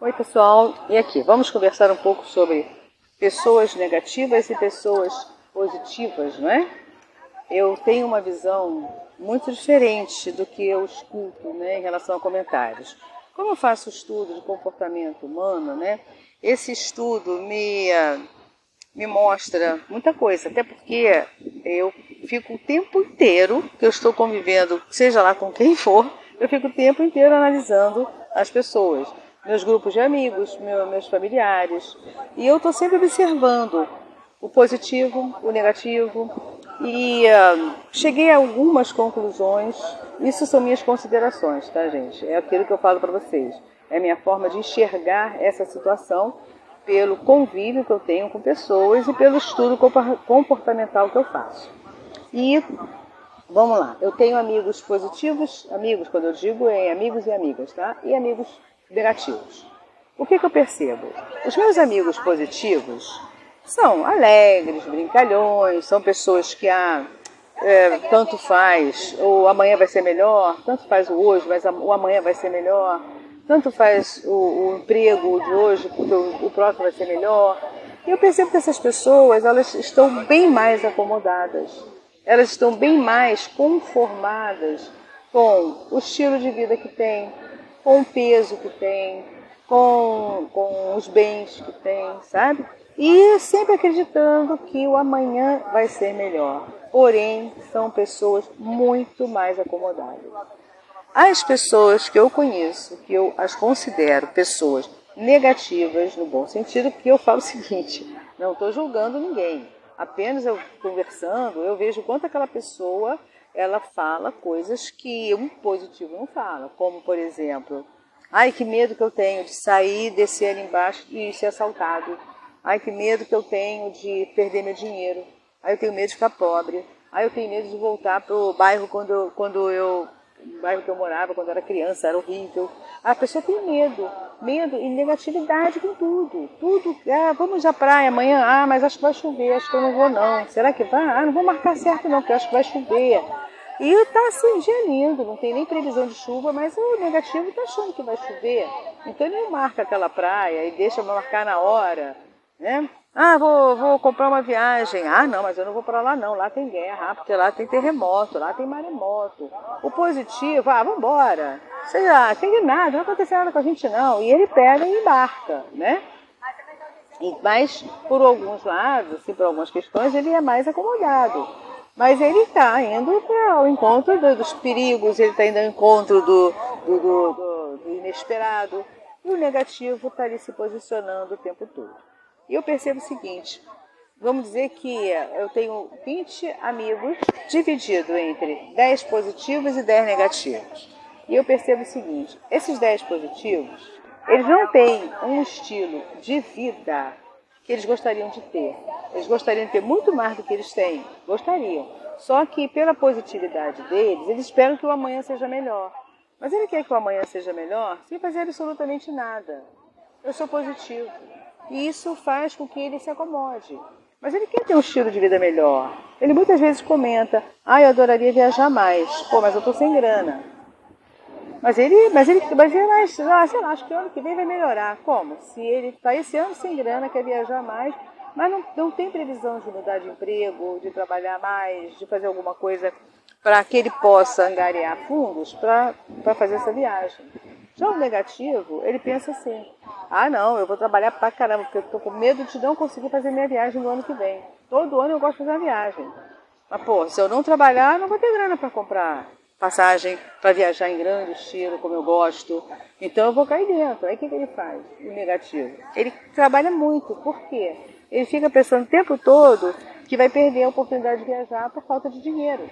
Oi, pessoal. E aqui, vamos conversar um pouco sobre pessoas negativas e pessoas positivas, não é? Eu tenho uma visão muito diferente do que eu escuto, né, em relação a comentários. Como eu faço estudo de comportamento humano, né, esse estudo me me mostra muita coisa, até porque eu fico o tempo inteiro que eu estou convivendo, seja lá com quem for, eu fico o tempo inteiro analisando as pessoas meus grupos de amigos, meu, meus familiares. E eu estou sempre observando o positivo, o negativo. E uh, cheguei a algumas conclusões. Isso são minhas considerações, tá, gente? É aquilo que eu falo para vocês. É a minha forma de enxergar essa situação pelo convívio que eu tenho com pessoas e pelo estudo comportamental que eu faço. E vamos lá, eu tenho amigos positivos, amigos, quando eu digo é amigos e amigas, tá? E amigos negativos. O que, que eu percebo? Os meus amigos positivos são alegres, brincalhões, são pessoas que ah, é, tanto faz, ou amanhã vai ser melhor, tanto faz o hoje, mas o amanhã vai ser melhor, tanto faz o, o emprego de hoje, porque o, o próximo vai ser melhor. E eu percebo que essas pessoas, elas estão bem mais acomodadas, elas estão bem mais conformadas com o estilo de vida que têm, com o peso que tem, com, com os bens que tem, sabe? E sempre acreditando que o amanhã vai ser melhor. Porém, são pessoas muito mais acomodadas. As pessoas que eu conheço, que eu as considero pessoas negativas, no bom sentido, porque eu falo o seguinte: não estou julgando ninguém. Apenas eu conversando, eu vejo quanto aquela pessoa ela fala coisas que um positivo não fala, como por exemplo, ai que medo que eu tenho de sair, descer ali embaixo e ser assaltado. Ai que medo que eu tenho de perder meu dinheiro. Ai eu tenho medo de ficar pobre. Ai eu tenho medo de voltar pro bairro quando, quando eu no bairro que eu morava quando eu era criança, era horrível. A pessoa tem medo, medo e negatividade com tudo. Tudo, ah, vamos à praia amanhã, ah, mas acho que vai chover, acho que eu não vou não. Será que vai? Ah, não vou marcar certo não, porque acho que vai chover. E tá assim, dia lindo, não tem nem previsão de chuva, mas o negativo tá achando que vai chover. Então ele marca aquela praia e deixa marcar na hora, né? Ah, vou, vou comprar uma viagem. Ah, não, mas eu não vou para lá não. Lá tem guerra, ah, porque lá tem terremoto, lá tem maremoto. O positivo, ah, vamos. Sei lá, tem nada, não vai acontecer nada com a gente não. E ele pega e embarca, né? Mas por alguns lados, assim, por algumas questões, ele é mais acomodado. Mas ele está indo para o encontro do, dos perigos, ele está indo ao encontro do, do, do, do inesperado. E o negativo está ali se posicionando o tempo todo. E eu percebo o seguinte: vamos dizer que eu tenho 20 amigos dividido entre 10 positivos e 10 negativos. E eu percebo o seguinte: esses 10 positivos, eles não têm um estilo de vida que eles gostariam de ter. Eles gostariam de ter muito mais do que eles têm. Gostariam. Só que pela positividade deles, eles esperam que o amanhã seja melhor. Mas ele quer que o amanhã seja melhor sem fazer absolutamente nada. Eu sou positivo. E isso faz com que ele se acomode. Mas ele quer ter um estilo de vida melhor. Ele muitas vezes comenta: Ah, eu adoraria viajar mais. Pô, mas eu tô sem grana. Mas ele, mas ele, mas ele, mas, ah, sei lá, acho que o ano que vem vai melhorar. Como? Se ele está esse ano sem grana, quer viajar mais, mas não, não tem previsão de mudar de emprego, de trabalhar mais, de fazer alguma coisa para que ele possa angariar fundos para fazer essa viagem. Já o negativo, ele pensa assim: ah, não, eu vou trabalhar pra caramba, porque eu tô com medo de não conseguir fazer minha viagem no ano que vem. Todo ano eu gosto de fazer uma viagem. Mas, pô, se eu não trabalhar, não vou ter grana para comprar passagem para viajar em grande estilo, como eu gosto. Então eu vou cair dentro. Aí o que, que ele faz? O negativo. Ele trabalha muito. Por quê? Ele fica pensando o tempo todo que vai perder a oportunidade de viajar por falta de dinheiro.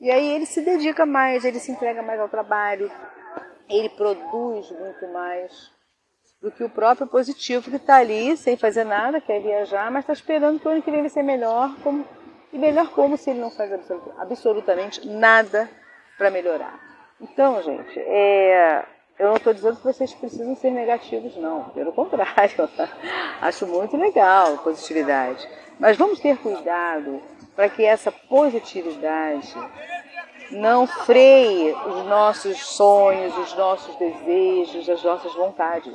E aí ele se dedica mais, ele se entrega mais ao trabalho, ele produz muito mais do que o próprio positivo que está ali sem fazer nada, quer viajar, mas está esperando que o ano que vem vai ser melhor. Como, e melhor como se ele não faz absolutamente nada para melhorar. Então, gente, é, eu não estou dizendo que vocês precisam ser negativos, não. Pelo contrário, acho muito legal positividade. Mas vamos ter cuidado para que essa positividade não freie os nossos sonhos, os nossos desejos, as nossas vontades.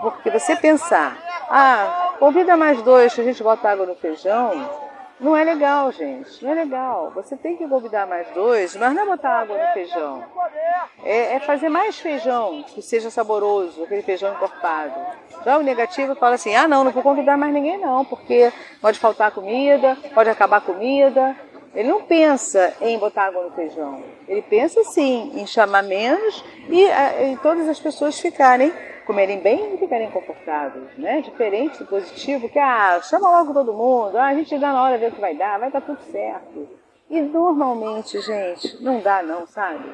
Porque você pensar, ah, convida mais dois que a gente bota água no feijão, não é legal, gente. Não é legal. Você tem que convidar mais dois, mas não é botar água no feijão. É, é, fazer mais feijão que seja saboroso, aquele feijão encorpado. Já o negativo fala assim: ah, não, não vou convidar mais ninguém, não, porque pode faltar comida, pode acabar comida. Ele não pensa em botar água no feijão. Ele pensa sim em chamar menos e, e todas as pessoas ficarem comerem bem e ficarem confortáveis, né? Diferente do positivo, que ah, chama logo todo mundo, ah, a gente dá na hora ver o que vai dar, vai dar tudo certo. E normalmente, gente, não dá não, sabe?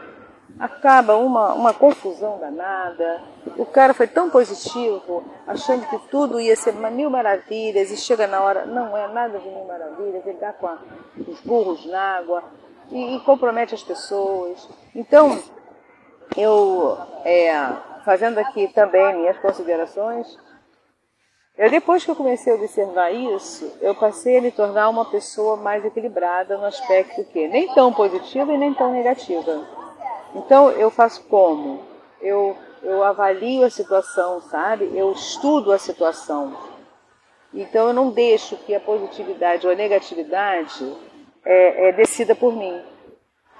Acaba uma, uma confusão danada. O cara foi tão positivo, achando que tudo ia ser mil maravilhas, e chega na hora, não é nada de mil maravilhas, ele dá com a, os burros na água e, e compromete as pessoas. Então, eu é, fazendo aqui também minhas considerações, eu, depois que eu comecei a observar isso, eu passei a me tornar uma pessoa mais equilibrada no aspecto que nem tão positiva e nem tão negativa. Então eu faço como? Eu, eu avalio a situação, sabe? Eu estudo a situação. Então eu não deixo que a positividade ou a negatividade é, é decida por mim.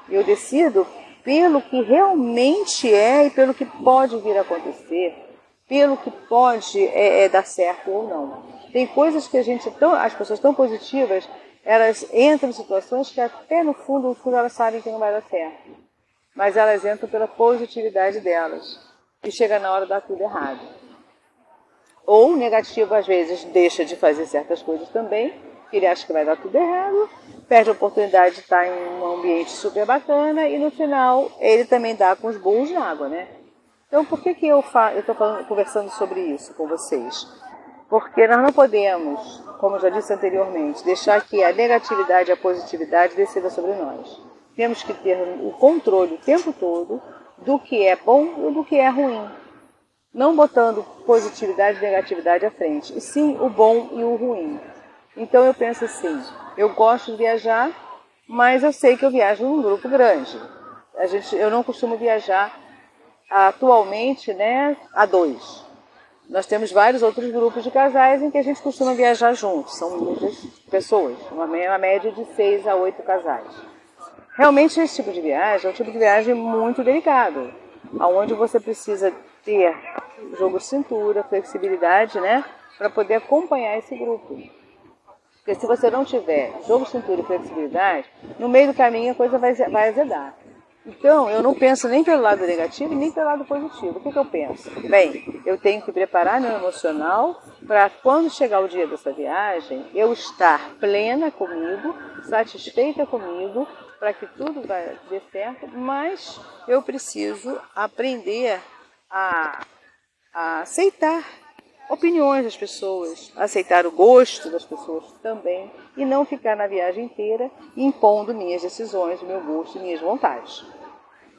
Eu decido pelo que realmente é e pelo que pode vir a acontecer, pelo que pode é, é, dar certo ou não. Tem coisas que a gente tão, as pessoas tão positivas, elas entram em situações que até no fundo, no fundo elas sabem que não vai dar certo, mas elas entram pela positividade delas e chega na hora dar tudo errado. Ou negativo às vezes deixa de fazer certas coisas também ele acha que vai dar tudo errado, perde a oportunidade de estar em um ambiente super bacana e no final ele também dá com os burros na água, né? Então por que, que eu estou conversando sobre isso com vocês? Porque nós não podemos, como eu já disse anteriormente, deixar que a negatividade e a positividade decidam sobre nós. Temos que ter o controle o tempo todo do que é bom e do que é ruim. Não botando positividade e negatividade à frente, e sim o bom e o ruim. Então eu penso assim, eu gosto de viajar, mas eu sei que eu viajo num grupo grande. A gente, eu não costumo viajar atualmente, né, a dois. Nós temos vários outros grupos de casais em que a gente costuma viajar juntos. São muitas pessoas, uma média de seis a oito casais. Realmente esse tipo de viagem é um tipo de viagem muito delicado, aonde você precisa ter jogo de cintura, flexibilidade, né, para poder acompanhar esse grupo. Porque se você não tiver jogo, cintura e flexibilidade, no meio do caminho a coisa vai, vai azedar. Então, eu não penso nem pelo lado negativo nem pelo lado positivo. O que, que eu penso? Bem, eu tenho que preparar meu emocional para quando chegar o dia dessa viagem, eu estar plena comigo, satisfeita comigo, para que tudo vai dê certo, mas eu preciso aprender a, a aceitar opiniões das pessoas, aceitar o gosto das pessoas também e não ficar na viagem inteira impondo minhas decisões, meu gosto e minhas vontades.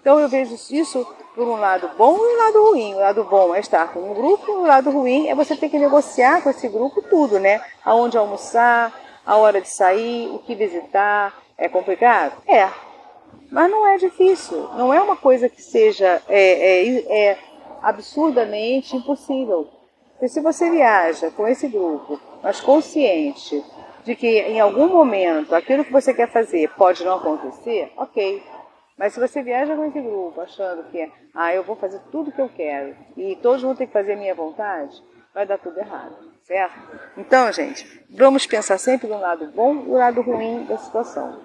Então eu vejo isso por um lado bom e um lado ruim. O lado bom é estar com um grupo, o lado ruim é você ter que negociar com esse grupo tudo, né? Aonde almoçar, a hora de sair, o que visitar. É complicado? É. Mas não é difícil. Não é uma coisa que seja é, é, é absurdamente impossível. Porque se você viaja com esse grupo, mas consciente de que em algum momento aquilo que você quer fazer pode não acontecer, ok. Mas se você viaja com esse grupo achando que ah, eu vou fazer tudo o que eu quero e todos vão ter que fazer a minha vontade, vai dar tudo errado, certo? Então, gente, vamos pensar sempre no lado bom e no lado ruim da situação.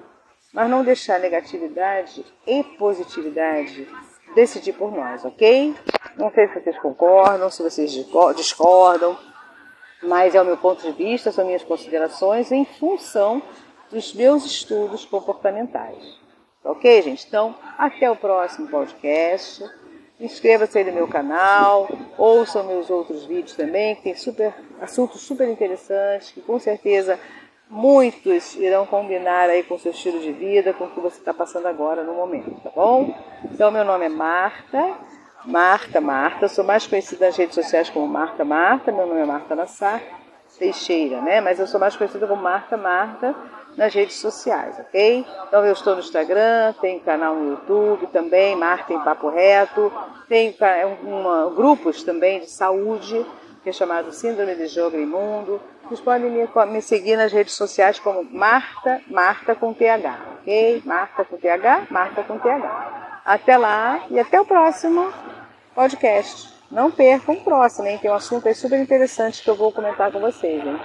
Mas não deixar negatividade e positividade decidir por nós, ok? Não sei se vocês concordam, se vocês discordam, mas é o meu ponto de vista, são minhas considerações em função dos meus estudos comportamentais. Ok, gente? Então, até o próximo podcast. Inscreva-se aí no meu canal, ouçam meus outros vídeos também, que tem super, assuntos super interessantes, que com certeza muitos irão combinar aí com o seu estilo de vida, com o que você está passando agora no momento, tá bom? Então, meu nome é Marta, Marta Marta, sou mais conhecida nas redes sociais como Marta Marta, meu nome é Marta Nassar Teixeira, né? Mas eu sou mais conhecida como Marta Marta nas redes sociais, ok? Então eu estou no Instagram, tenho canal no YouTube também, Marta em Papo Reto, tenho uma, grupos também de saúde, que é chamado Síndrome de Jogo Imundo. Vocês podem me, me seguir nas redes sociais como Marta, Marta com TH, ok? Marta com TH, Marta com TH. Até lá e até o próximo podcast. Não percam o próximo, hein? Tem um assunto aí super interessante que eu vou comentar com vocês, hein?